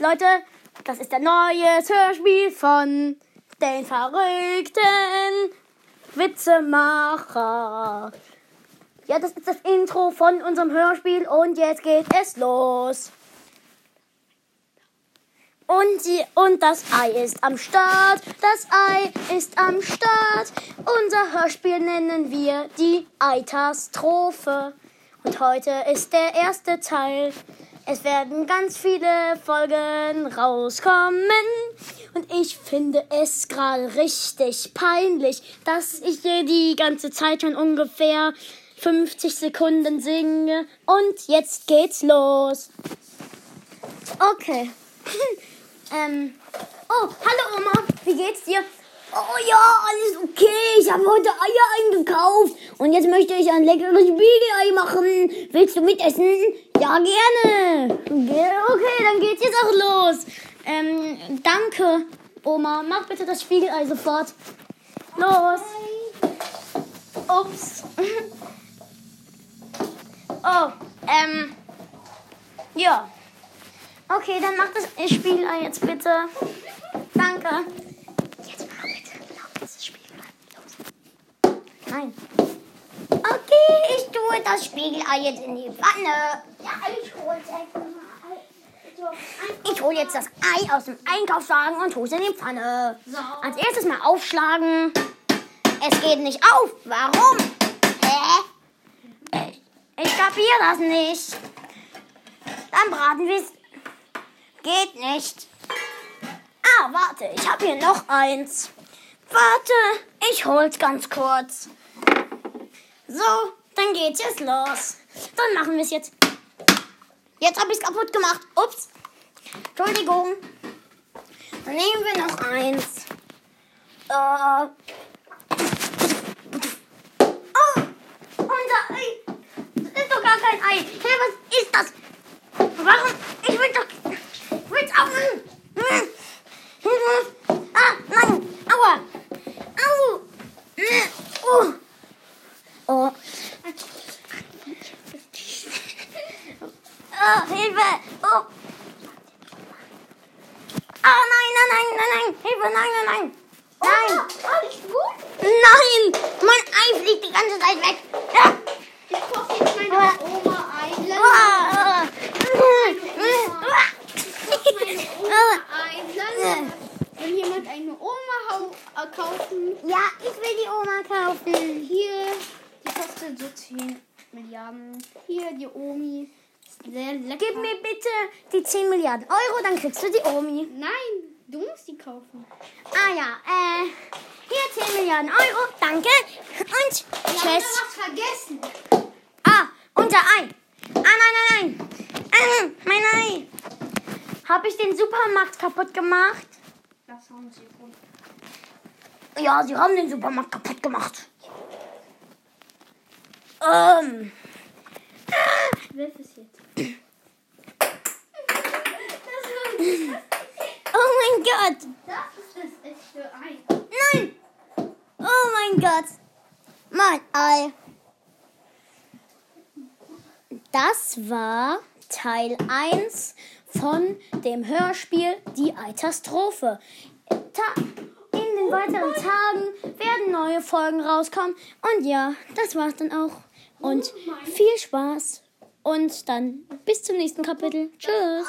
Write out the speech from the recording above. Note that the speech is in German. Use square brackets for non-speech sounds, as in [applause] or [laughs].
Leute, das ist der neue Hörspiel von den verrückten Witzemacher. Ja, das ist das Intro von unserem Hörspiel und jetzt geht es los. Und, die, und das Ei ist am Start, das Ei ist am Start. Unser Hörspiel nennen wir die Eitastrophe. Und heute ist der erste Teil. Es werden ganz viele Folgen rauskommen. Und ich finde es gerade richtig peinlich, dass ich hier die ganze Zeit schon ungefähr 50 Sekunden singe. Und jetzt geht's los. Okay. [laughs] ähm. Oh, hallo Oma. Wie geht's dir? Oh ja, alles okay. Ich habe heute Eier eingekauft. Und jetzt möchte ich ein leckeres Spiegelei machen. Willst du mitessen? Ja, gerne. Okay, dann geht's jetzt auch los. Ähm, danke, Oma. Mach bitte das Spiegelei sofort. Los. Ups. [laughs] Oh, ähm. Ja. Okay, dann mach das Spiegelei jetzt bitte. Danke. Jetzt mach bitte genau das Spiegelei. Los. Nein. Das Spiegelei jetzt in die Pfanne. Ja, ich hole jetzt mal. Ich hole jetzt das Ei aus dem Einkaufswagen und tue es in die Pfanne. So. Als erstes mal aufschlagen. Es geht nicht auf. Warum? Hä? Ich kapiere das nicht. Dann braten wir es. Geht nicht. Ah, warte, ich habe hier noch eins. Warte, ich hol's ganz kurz. So, dann geht's jetzt los. Dann machen wir es jetzt. Jetzt habe ich es kaputt gemacht. Ups. Entschuldigung. Dann nehmen wir noch eins. Äh. Oh, unser Ei. Das ist doch gar kein Ei. Hey, was ist das? Warum? Ich will doch. Ich will's. Hm. Ah, nein. Aua. Au. Hm. Oh. Oh. Oh, Hilfe! Oh! Ah, nein, nein, nein, nein, nein! Hilfe, nein, nein, nein! Nein! Alles gut? Nein! Mein Ei fliegt die ganze Zeit weg! Ja. Ich koche jetzt meine. Oma ein. [laughs] Ein. Will jemand eine Oma äh, kaufen? Ja, ich will die Oma kaufen. Hier, die kostet so 10 Milliarden. Hier, die Omi. Sehr lecker. Gib mir bitte die 10 Milliarden Euro, dann kriegst du die Omi. Nein, du musst die kaufen. Ah ja, äh, hier 10 Milliarden Euro, danke. Und tschüss. noch was vergessen. Ah, unser Ei. Ah, nein, nein, nein. Ah, mein Ei. Habe ich den Supermarkt kaputt gemacht? Das haben sie gut. Ja, sie haben den Supermarkt kaputt gemacht. Ähm. Wirf es jetzt. [laughs] Oh mein Gott. Das ist das echte Ei. Nein. Oh mein Gott. Mein Ei. Das war Teil 1 von dem Hörspiel Die Eitastrophe. Ta in den weiteren Tagen werden neue Folgen rauskommen. Und ja, das war's dann auch. Und viel Spaß. Und dann bis zum nächsten Kapitel. Tschüss.